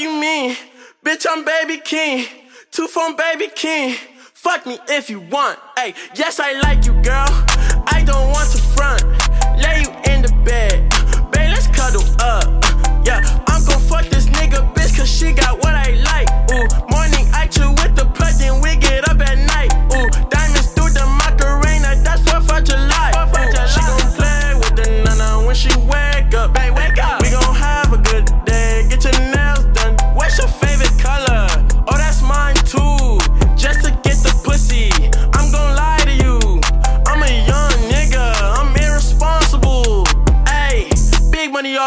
you mean? Bitch, I'm baby king. Two phone baby king. Fuck me if you want. Hey, yes, I like you, girl. I don't want to front. Lay you in the bed. Babe, let's cuddle up. Yeah, I'm gon' fuck this nigga, bitch, cause she got what I like.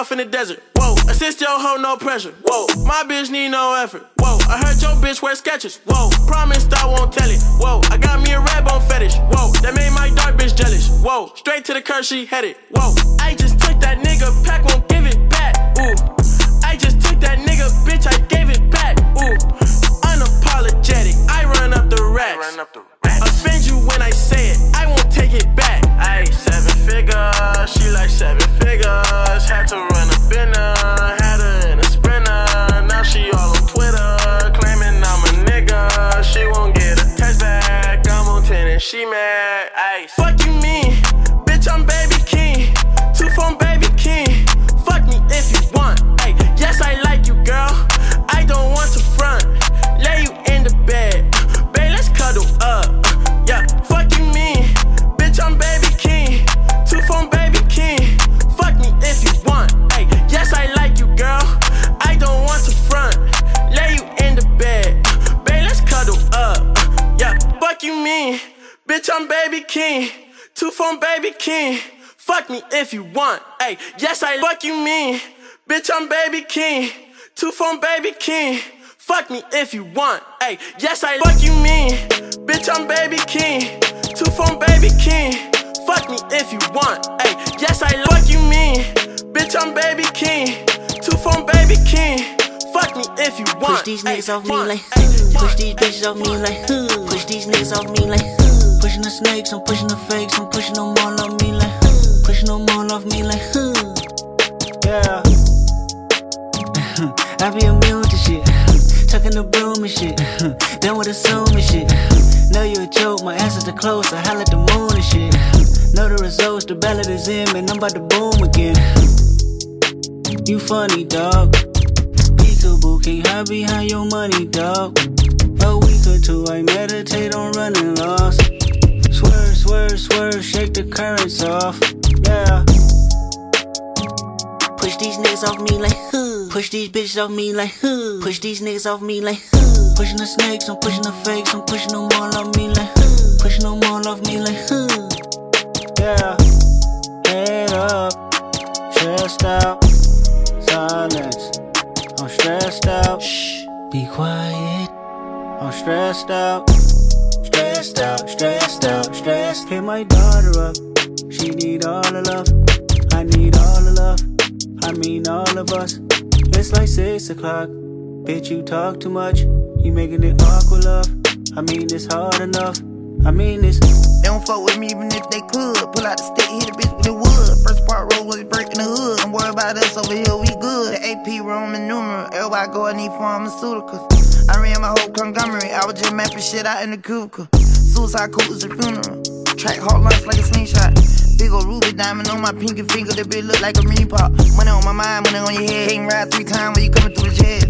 Off in the desert. Whoa, assist your hoe, no pressure. Whoa, my bitch need no effort. Whoa, I heard your bitch wear sketches. Whoa, promised I won't tell it. Whoa, I got me a red bone fetish. Whoa, that made my dark bitch jealous. Whoa, straight to the curse she headed. Whoa, I just took that nigga pack, won't give it back. Ooh, I just took that nigga bitch, I gave it back. Ooh, unapologetic, I run up the racks. I Offend you when I say it, I won't take it back. I figures, she like seven figures. Had to run a binner, had her in a sprinter. Now she all on Twitter, claiming I'm a nigga. She won't get a text back. I'm on 10 and she mad. Ayy, Fuck me if you want. Ayy, yes, I fuck you mean? Bitch, I'm baby king. Two phone baby king. Fuck me if you want. Ayy, yes, I fuck you mean? Bitch, I'm baby king. Two phone baby king. Fuck me if you want. Ayy, yes, I fuck you mean? Bitch, I'm baby king. Two phone baby king. Fuck me if you want. Push these niggas off me like, push these bitches off me like, push these niggas off me like, hmm. pushing the snakes, I'm pushing the fakes, I'm pushing them all off me like, pushing them all off me like, yeah. I be immune to shit, tucking the broom and shit, done with assuming shit. Know you a joke, my answers are close, I holla at the moon and shit. Know the results, the ballot is in, man, I'm about to boom again. You funny, dog. Peekaboo, can't hide behind your money, dog. A week or two, I meditate on running lost. Swerve, swerve, shake the currents off. Yeah. Push these niggas off me like, huh. Push these bitches off me like, huh. Push these niggas off me like, huh. Pushing the snakes, I'm pushing the fakes, I'm pushing them all off me like, huh. Pushing them all off me like, huh. Yeah. Head up, stressed out, silence. I'm stressed out. Shh, be quiet. I'm stressed out, Hit my daughter up. She need all the love. I need all the love. I mean all of us. It's like six o'clock. Bitch, you talk too much. You making it awkward, love. I mean it's hard enough. I mean it's. They don't fuck with me even if they could. Pull out the stick, hit a bitch with the wood. First part roll was breaking the hood. Don't worry about us over here, we good. The AP Roman numeral. Everybody go, I need pharmaceuticals. I ran my whole conglomerate. I was just mapping shit out in the cubicle. Suicide cool is a funeral. Track hard lunch like a slingshot. Big ol' ruby diamond on my pinky finger. That bitch look like a mini pop. Money on my mind, money on your head. Can't ride three times when you coming through the jet.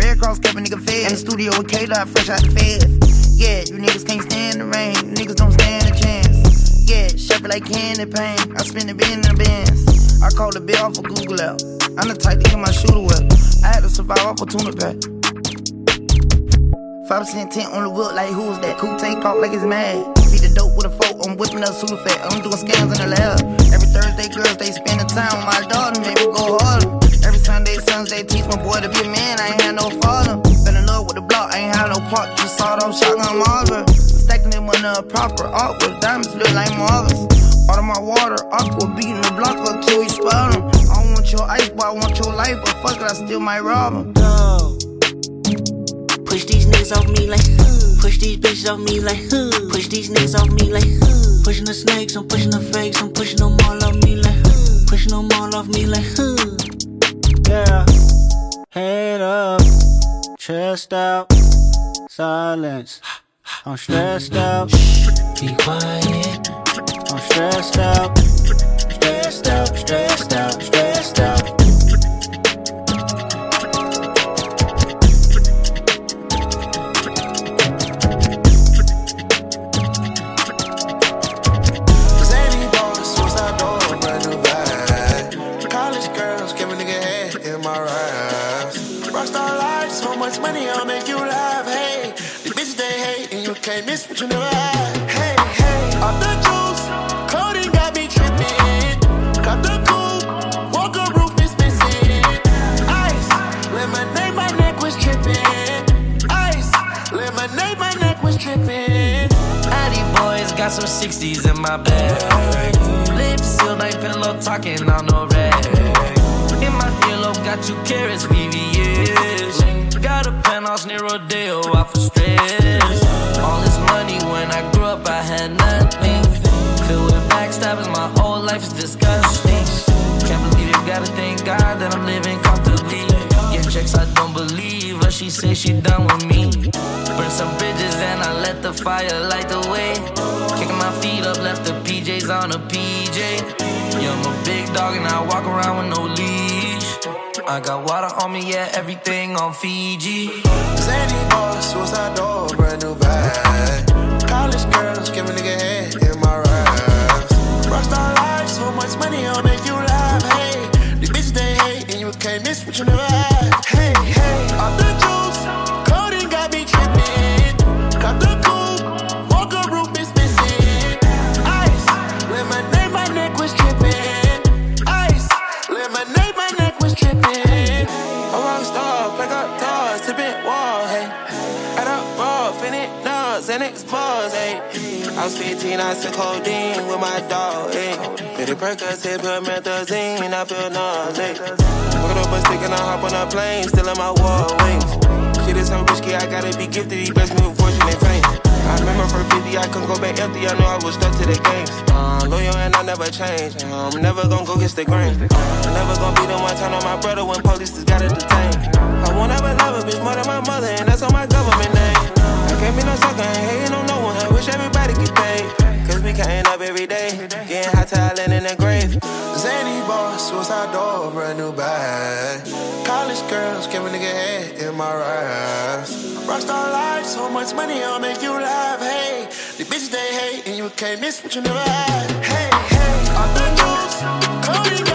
Red Cross kept a nigga fed. In the studio with K-Dot, fresh out the feds. Yeah, you niggas can't stand the rain. Niggas don't stand a chance. Yeah, it like candy paint. I spend the bin in the bins. I call the bill off of Google out. I'm the type to get my shooter wet. I had to survive off a tuna pack. 5% tent on the whip, like who's that? Cool take off like it's mad. Beat the dope with a fork, I'm whipping up super fat. I'm doing scams in the lab. Every Thursday, girls, they spend the time with my daughter, make me go harder. Every Sunday, they teach my boy to be a man, I ain't had no father. Been in love with the block, I ain't had no part, just sawed off shotgun Marvin. Stacking them on the proper awkward, diamonds look like marbles. Out of my water, aqua, beating the block up till we spot 'em. I don't want your ice, boy, I want your life, but fuck it, I still might rob 'em. Go. Push these niggas off me like. Push these bitches off me like. Push these niggas off me like. Pushing the snakes, I'm pushing the fakes, I'm pushing them all off me like. Pushing them all off me like. Yeah. Head up, chest out. Silence. I'm stressed out. Be quiet. I'm stressed out. Stressed out, stressed out, stressed out. Can't miss what you never had. Hey, hey, off the juice, got me the coupe, roof. Ice, lemonade, my neck was. Ice, lemonade, my neck was. Addy boys got some 60s in my bag. Lips sealed like pillow talking on no rag. In my earlobe got two carrots, VVS. Got a penthouse near Rodeo out for stress. Backstabbers, my whole life is disgusting. Can't believe it, gotta thank God that I'm living comfortably. Get checks I don't believe, but she say she done with me. Burn some bridges and I let the fire light the way. Kicking my feet up, left the PJs on a PJ. Yeah, I'm a big dog and I walk around with no leash. I got water on me, yeah, everything on Fiji. Zany boss, suicide door, brand new bag. College girls, give a nigga head miss you never had. Was 15, I took codeine with my dog, hey. Pretty Percocet, put methazine, I feel nauseous. Pick up a stick and I hop on a plane, still in my wall wings. Shit is so risky, I gotta be gifted, he blessed me with fortune and fame. I remember for 50, I couldn't go back empty, I knew I was stuck to the games. Uh, loyal and I never change, I'm never gonna go against the grain. I'm never gonna be the one turn on my brother when police just gotta detain. I won't ever love a bitch more than my mother, and that's on my government name. I can't be no sucker, ain't hating on no one, I wish everybody get paid. Cause we counting up every day, getting hot talent in the grave. Zany boss, suicide door, brand new bag. College girls, give a nigga head in my raps. Rockstar life, so much money, I'll make you laugh. Hey, the bitch they hate, and you can't miss what you never had. Hey, hey, off the juice, Cody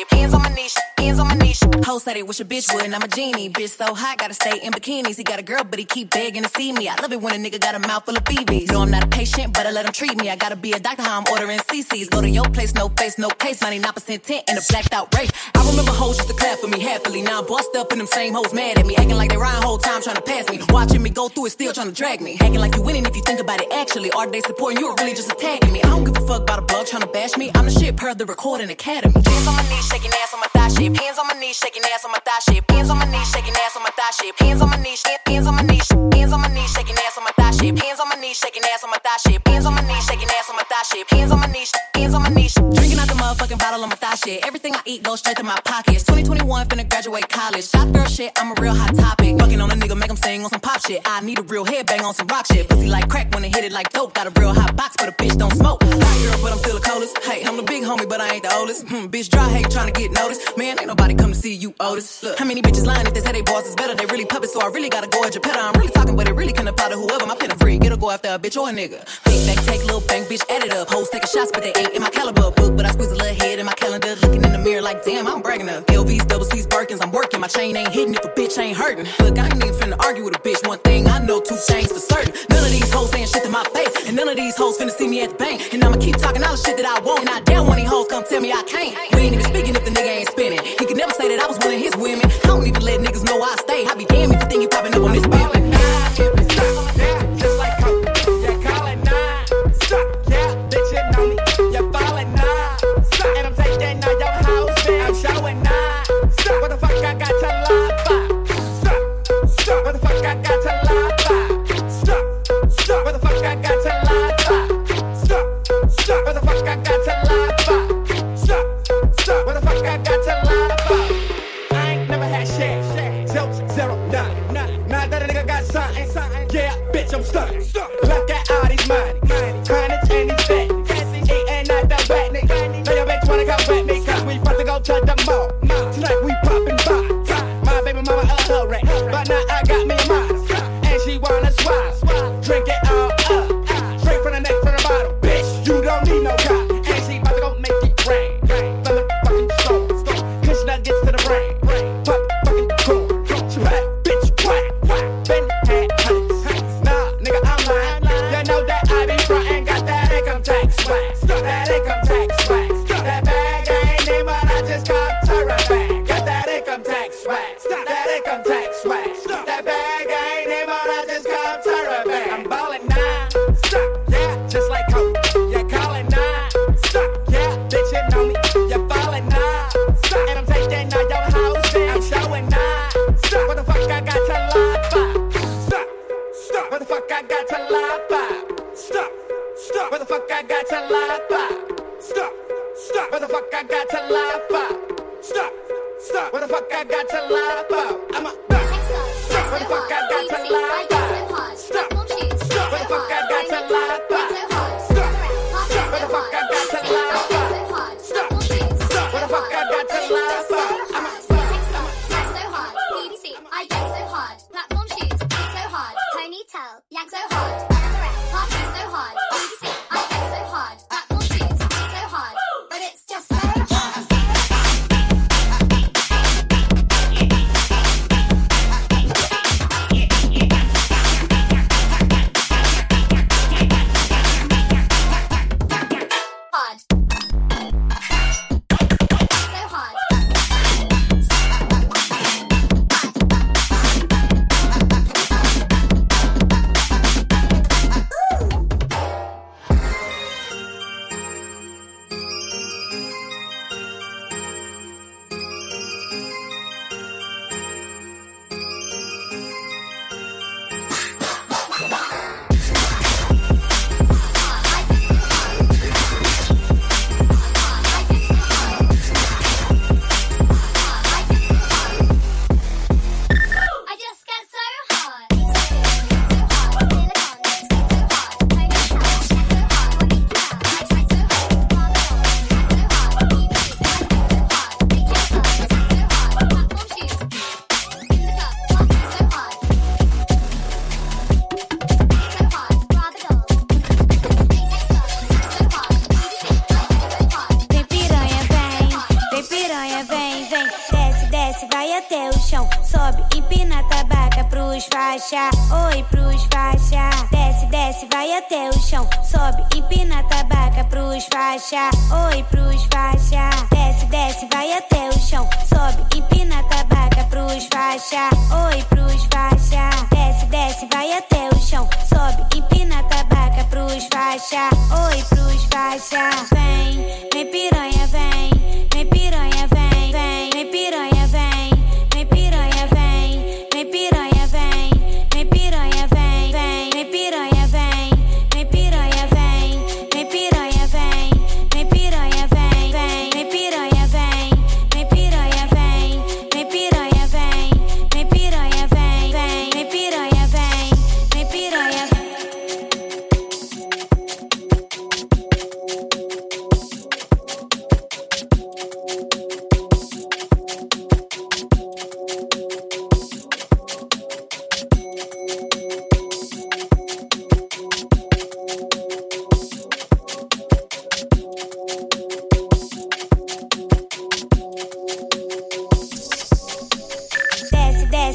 my. Hands on my knees, said they wish a bitch would, and I'm a genie. Bitch so hot, gotta stay in bikinis. He got a girl, but he keep begging to see me. I love it when a nigga got a mouth full of BBs. No, I'm not a patient, but I let him treat me. I gotta be a doctor, how I'm ordering CCs. Go to your place, no face, no case. 99% tent in a blacked out race. I remember hoes used to clap for me happily. Now I'm bossed up and them same hoes mad at me. Acting like they rhyme whole time trying to pass me. Watching me go through it, still trying to drag me. Acting like you winning if you think about it actually. Are they supporting you or really just attacking me? I don't give a fuck about a blog trying to bash me. I'm the shit per the recording academy. Hands on my knees, shaking ass on my thigh shit. Hands on my knees, shaking ass on my thigh. Hands Hands on my knees, shaking ass on my thigh shape. Hands on my knees, hands on my knees, hands on my knees, shaking ass on my thigh shape. Hands on my knees, shaking ass on my thigh shape. Hands on my knees, shaking ass on my thigh shape. Hands on my knees, hands on my knees. Drinking out the motherfucking bottle on my thigh shit. Everything I eat goes straight to my pockets. 2021, finna graduate college. Shot girl shit, I'm a real hot topic. Fucking on a nigga, make him sing on some pop shit. I need a real headbang on some rock shit. Pussy like crack when it hit it like dope. Got a real hot box, but a bitch don't smoke. Hot girl, but I'm still the coldest. Hey, I'm the big homie, but I ain't the oldest. Hmm, bitch dry, hate trying to get noticed. Man, ain't nobody come to see you, Otis. Look, how many bitches lying if they say they boss is better? They really puppets, so I really gotta go at your petter. I'm really talking, but it really can apply to whoever. My pen free, get a go after a bitch or a nigga. Big back, take little bang, bitch, add it up. Hoes taking shots, but they ain't in my caliber book. But I squeeze a little head in my calendar, looking in the mirror like, damn, I'm bragging up. LVs, double C's, Birkins, I'm working. My chain ain't hitting if a bitch ain't hurting. Look, I ain't even finna argue with a bitch. One thing I know, two chains for certain. None of these hoes saying shit to my face, and none of these hoes finna see me at the bank. And I'ma keep talking all the shit that I want. And I damn of these hoes come tell me I can't. We ain't even speaking if the nigga ain't spinning. He could never say that I was one of his women. I don't even let niggas know I stay. I be damn if you think you popping up on this bitch. I got to lie about? Stop. Stop. What the fuck I got to lie? Stop. Stop. What the fuck I got to lie about?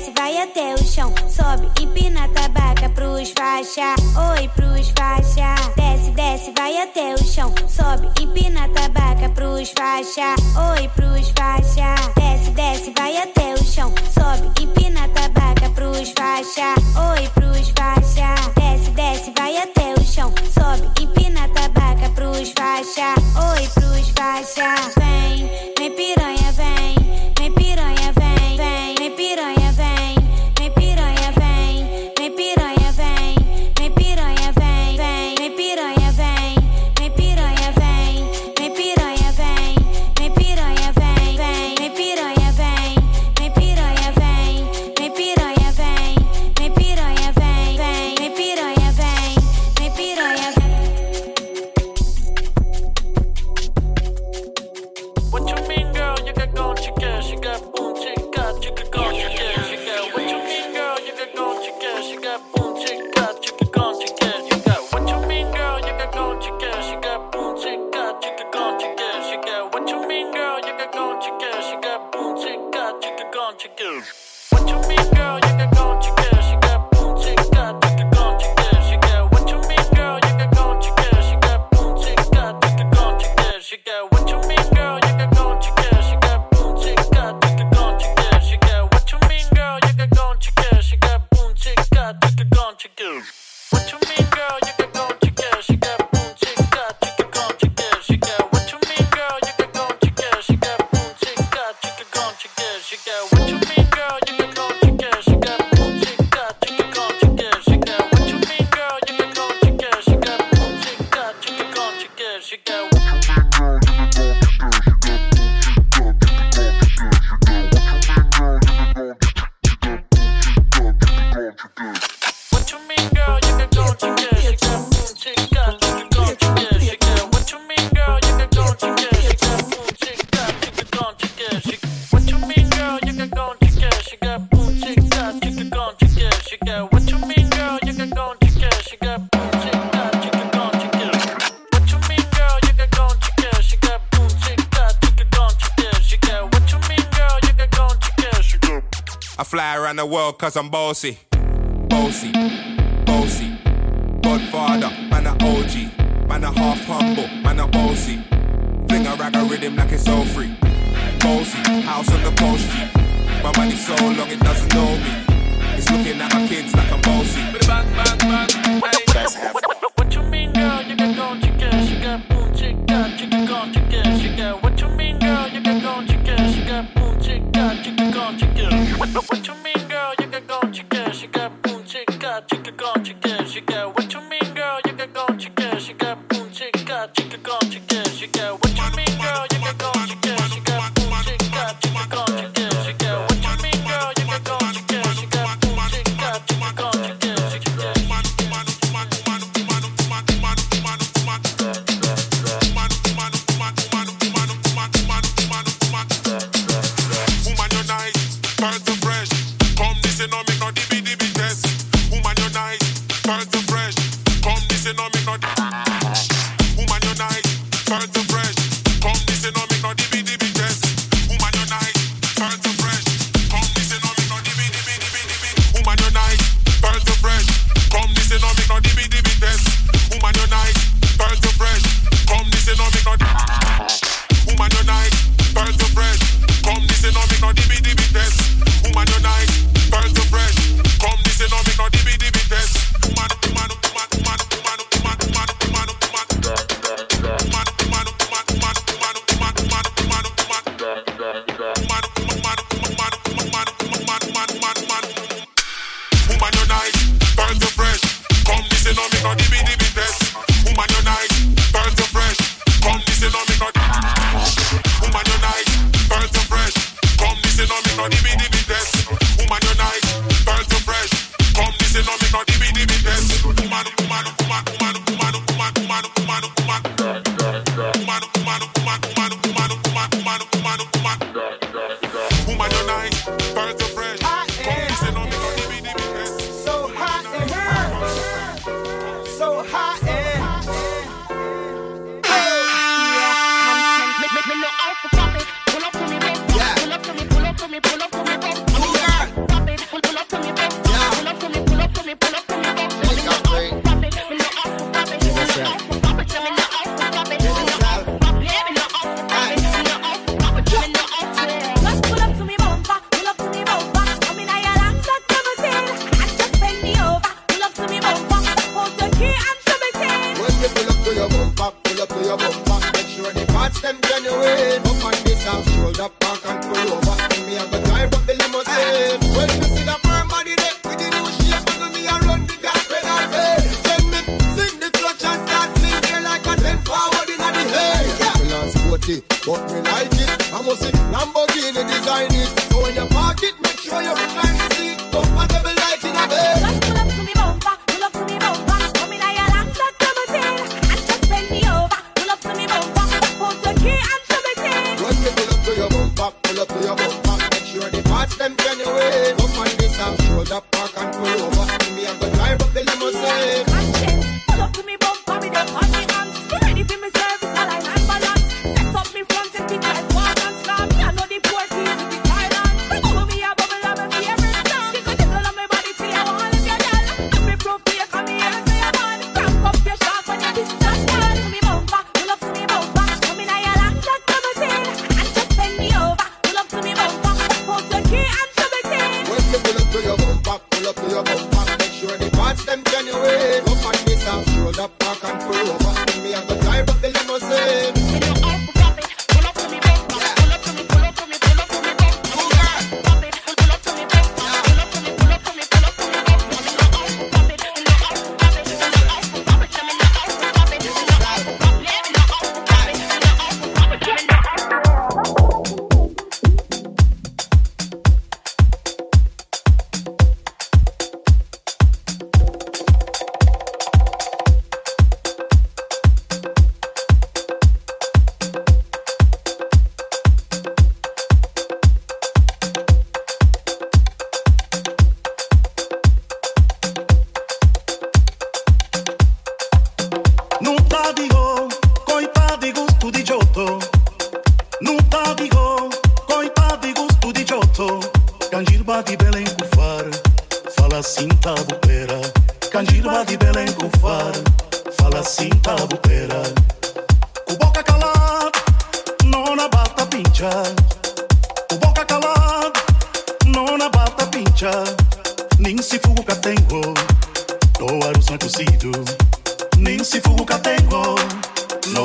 desce, vai até o chão. Sobe, empina a tabaca pros faixa. Oi, pros faixa. Desce, desce, vai até o chão. Sobe, empina a tabaca pros faixa. Oi, pros faixa. Desce, desce, vai até o chão. Sobe, empina a tabaca pros faixa. Oi, pros faixa. Desce, desce, vai até o chão. Sobe, empina a tabaca pros faixa. Oi, pros faixa. Vem, vem piranha, vem. the world cause I'm bossy. Bossy. yeah.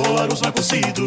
rola, rosa cocido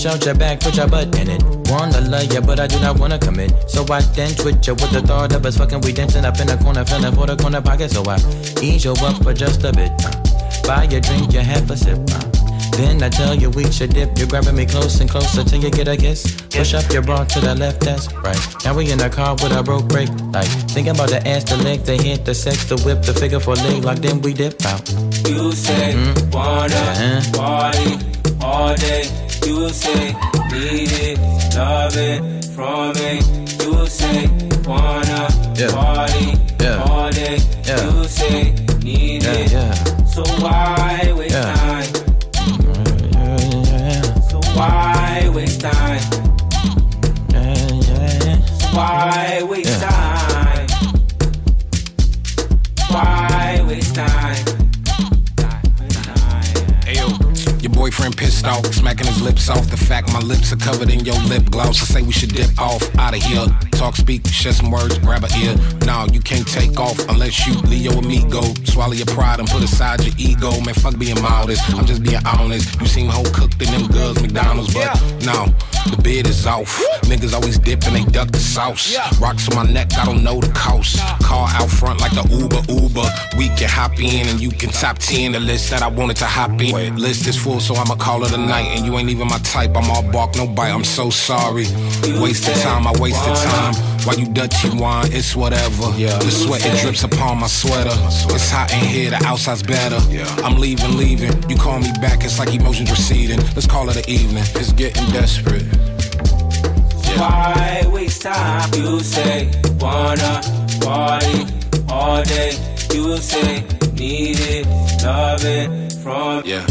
Push out your back, put your butt in it. Wanna love ya, but I do not wanna commit. So I dance with ya with the thought of us fucking. We dancing up in the corner, feeling for the corner pocket. So I ease you up for just a bit. Uh. Buy your drink, you have a sip. Uh. Then I tell you we should dip. You're grabbing me close and closer till you get a kiss. Push up your bra to the left, that's right. Now we in the car with a broke brake light. Thinking about the ass, the leg, the hit, the sex, the whip, the figure for leg lock. Then we dip out. You say Mhm. wanna Uh-huh. party all day. You say need it, love it from me. You say wanna Yeah. party Yeah. all day. Yeah. You say need Yeah, it. yeah. So why waste Yeah. time? So why waste time? So why waste Yeah. Boyfriend pissed off, smacking his lips off. The fact my lips are covered in your lip gloss. I say we should dip off out of here. Talk, speak, share some words, grab a ear. Nah, you can't take off unless you Leo amigo. Swallow your pride and put aside your ego. Man, fuck being modest. I'm just being honest. You seem whole cooked in them goods, McDonald's, but no, the bid is off. Niggas always dip and they duck the sauce. Rocks on my neck, I don't know the cost. Car out front like the Uber Uber. We can hop in and you can top 10 the list that I wanted to hop in. List is full, so I'ma call it a night. And you ain't even my type. I'm all bark, no bite. I'm so sorry. Wasted time, I wasted time. While you dirty wine, it's whatever. Yeah. The sweat it drips upon my sweater. It's hot in here, the outside's better. Yeah. I'm leaving, leaving. You call me back, it's like emotions receding. Let's call it an evening. It's getting desperate. Why waste time? You say wanna party all day. You say need it, love it from yeah.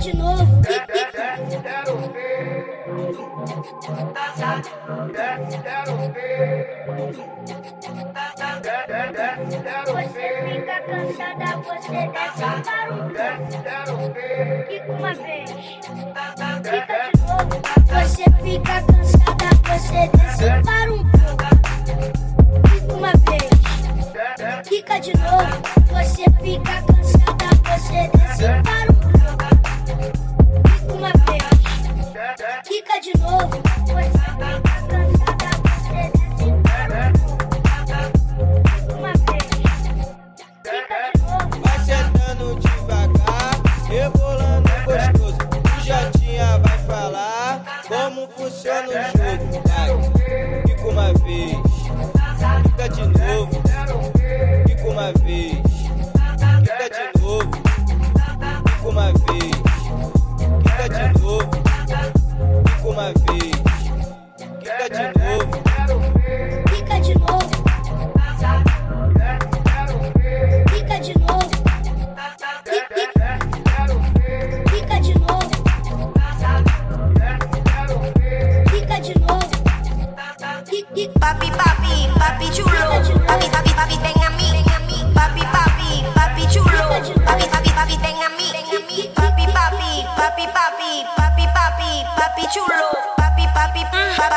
de novo. É, é, é, tá, tá, quero ver. Você fica cansada, você tá, desce para o canto. Fica uma vez. Fica de novo. Você fica cansada, você desce para um. Fica uma vez. Fica de novo. Você fica cansada, você desce para um original.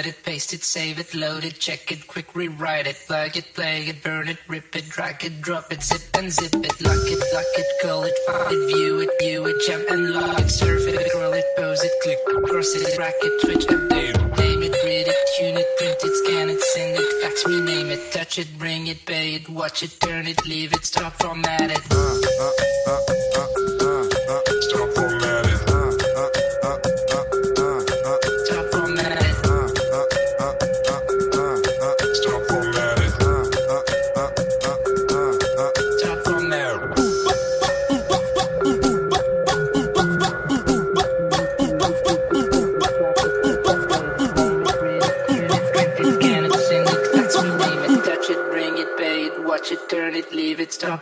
cut it, paste it, save it, load it, check it, quick rewrite it, plug it, play it, burn it, rip it, drag it, drop it, zip and zip it, lock it, lock it, call it, find it, view it, view it, jump and log it, surf it, scroll it, pose it, click, cross it, rack it, and update, name it, read it, tune it, print it, scan it, send it, fax, rename it, touch it, bring it, pay it, watch it, turn it, leave it, stop, format it. Uh, uh, uh, uh, uh.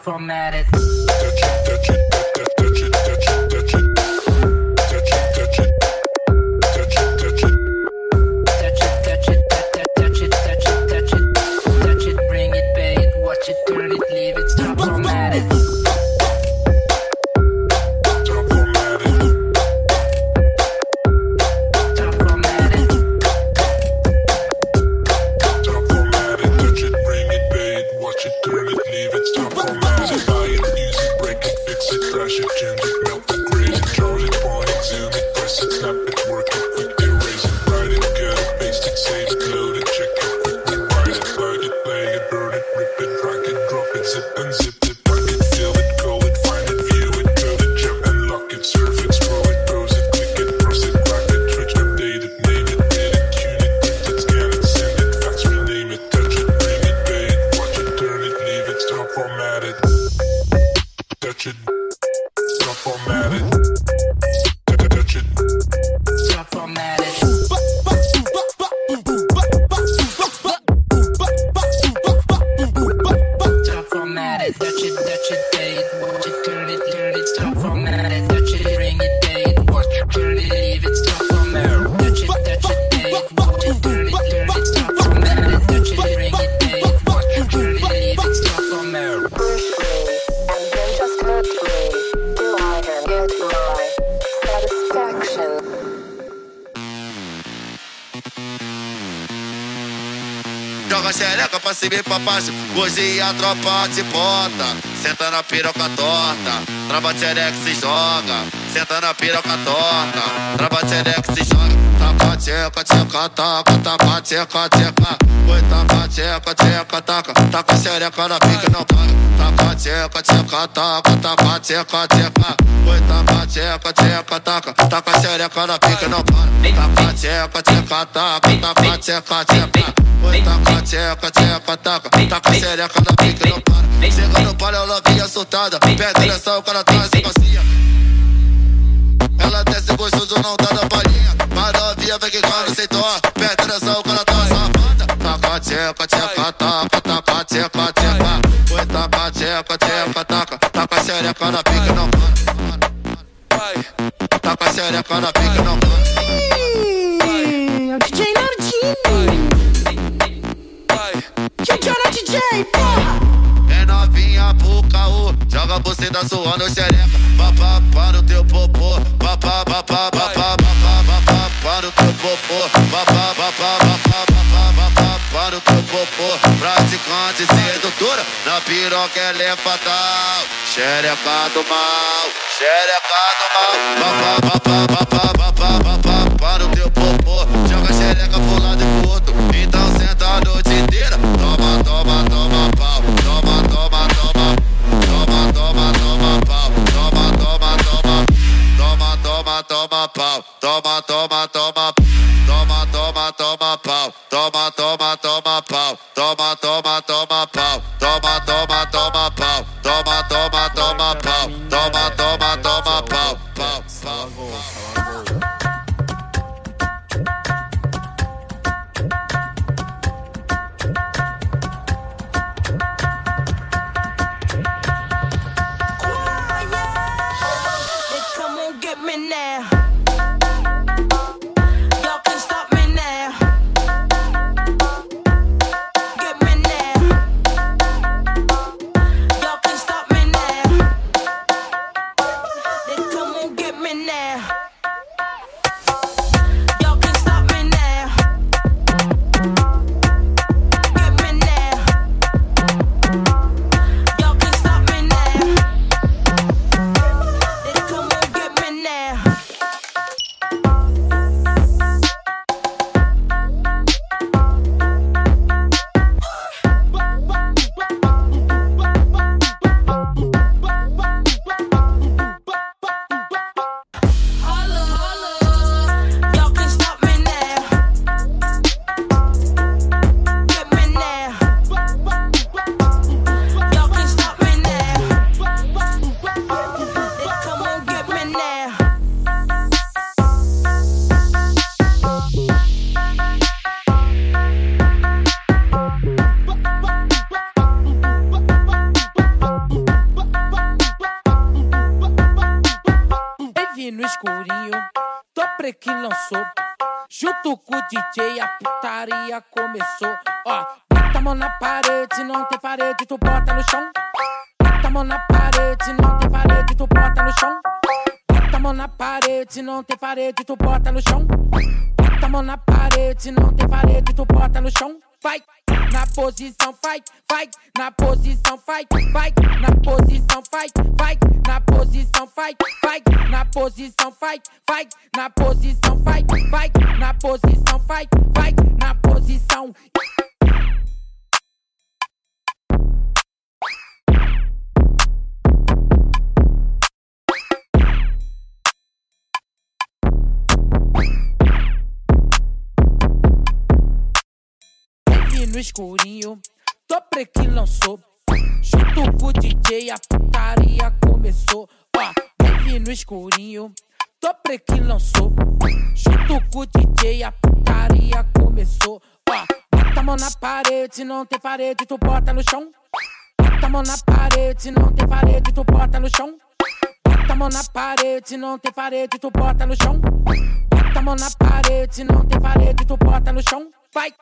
Leave baixo. Hoje a tropa te bota. Senta na piroca torta. Trava xereca se joga. Senta na piroca torta. Trava xereca se joga. Taca tcheca, tcheca, taca. Taca tcheca, tcheca. Oi, taca tcheca, tcheca, taca. Taca xereca na pica, não paga. Taca tcheca, tcheca, taca. Taca tcheca, tcheca. Oi, taca tcheca, tcheca, taca. Taca xereca na pica, não para. Taca tcheca, tcheca, taca. Taca tcheca, tcheca. Oi, taca tcheca, tcheca, taca. Taca xereca na pica, não para. Chega no palio, ela vinha soltada. Pega a direção, o cara traz e passinha. Ela desce gostoso, não dá da palhinha. Novinha vem que quando sentou. Pega a direção, o cara traz a banda. Taca tcheca, tcheca, taca. Taca tcheca, tcheca. Oi, taca tcheca, tcheca, taca. Taca xereca na pica, não para. Taca xereca na pica, não para. Joga a buceta suando xereca. Papá, pá no teu popô, papá, papá, papá, papá, papá, pá no teu popô, papá, papá, papá, papá, pá no teu popô. Praticante sedutora, na piroca ela é fatal. Xereca do mal, xereca do mal. Papá, papá, papá, toma, toma, parede, tu bota no chão. Bota a mão na parede, não tem parede, tu bota no chão. Bota a mão na parede, não tem parede, tu bota no chão. Bota a mão na parede, não tem parede, tu bota no chão. Vai na posição, vai, vai na posição, vai, vai na posição, vai, vai na posição, vai, vai na posição, vai, vai na posição, vai, vai na posição, vai, vai na posição. Baby no escurinho, Dobre que lançou. Junto o DJ, a putaria começou. Ó, baby no escurinho, Dobre que lançou. Junto o DJ, a putaria começou. Ó, bota a mão na parede, não tem parede, tu bota no chão. Bota a mão na parede, não tem parede, tu bota no chão. Bota a mão na parede, não tem parede, tu bota no chão. Bota a mão na parede, não tem parede, tu bota no chão vai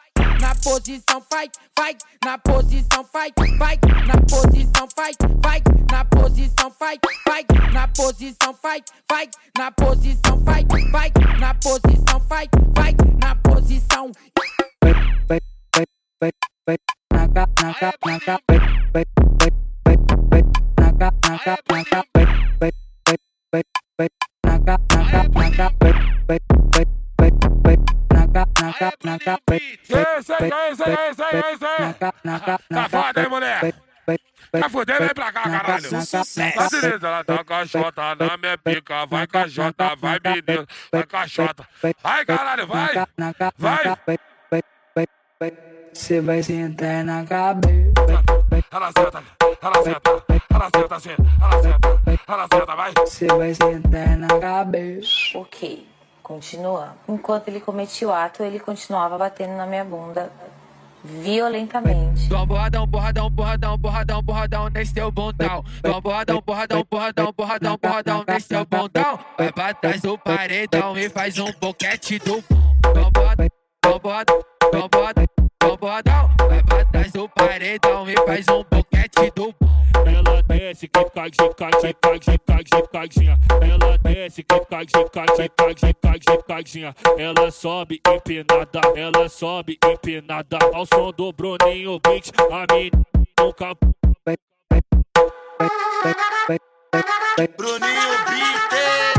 na posição, fight fight. Na posição, fight fight. Na posição, fight fight. Na posição, fight fight. Na posição, fight fight. Na posição, vai, vai na posição, vai, vai na posição. Na Tá foda, hein, vem pra cá, caralho. Tá beleza, ela tá com a Jota na minha pica. Vai com a Jota, vai menino, vai com a Jota. Vai, caralho, vai. Vai. Você vai sentar na cabeça. Ela senta, ela senta, ela senta, ela senta, ela senta, vai. Você vai sentar na cabeça. Ok, continua. Enquanto ele cometia o ato, ele continuava batendo na minha bunda violentamente. Dá um borradão, borradão, borradão, borradão, borradão nesse teu bundão. Dá um borradão, borradão, borradão, borradão, borradão nesse teu bundão. Vai pra trás do paredão e faz um boquete do borradão, dá um borradão, um borradão, bombadão, vai pra trás do paredão e faz um boquete do bom. Ela desce, que cai, cague, cai, cague, caizinha. Ela desce, que cai, cague, cai, cague, caizinha. Ela sobe empinada, ela sobe empinada. Ao som do Bruninho Beat, a menina nunca. Bruninho Beat! É.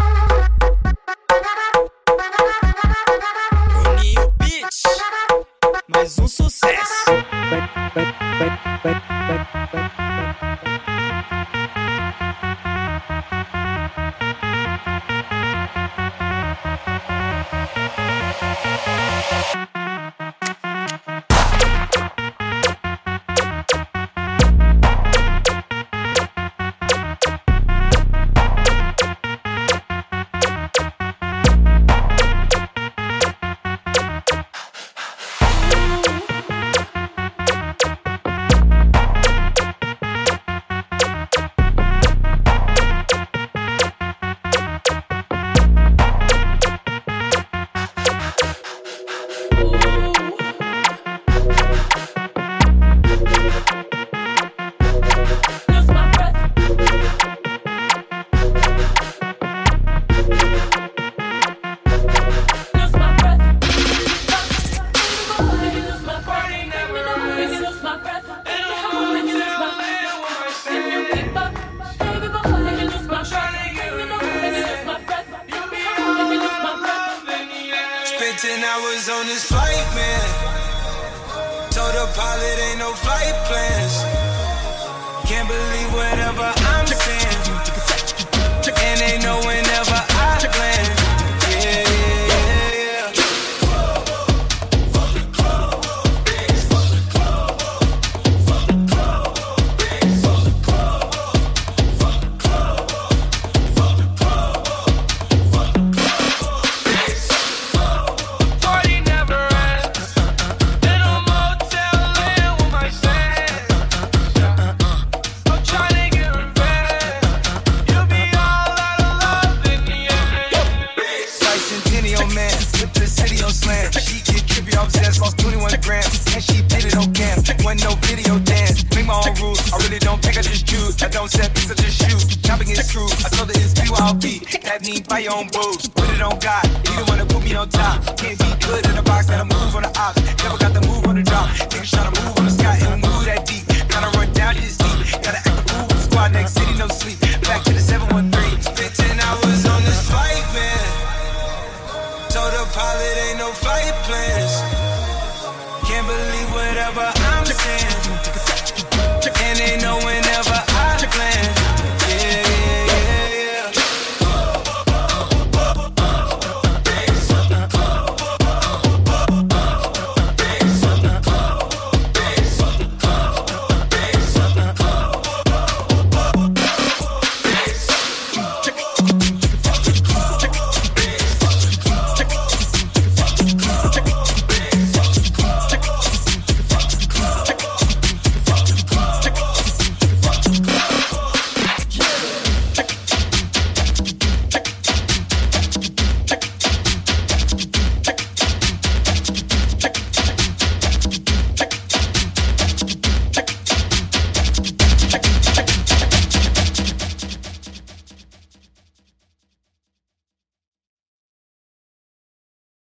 mais um sucesso. And she did it on cam. Wasn't no video dance. Make my own rules. I really don't think I just choose. I don't set things, I just shoot. Chopping is true. I told her it's BYOB. That mean buy your own booze. Put it on God. You don't wanna put me on top. Can't be good in the box. Gotta move on the ops.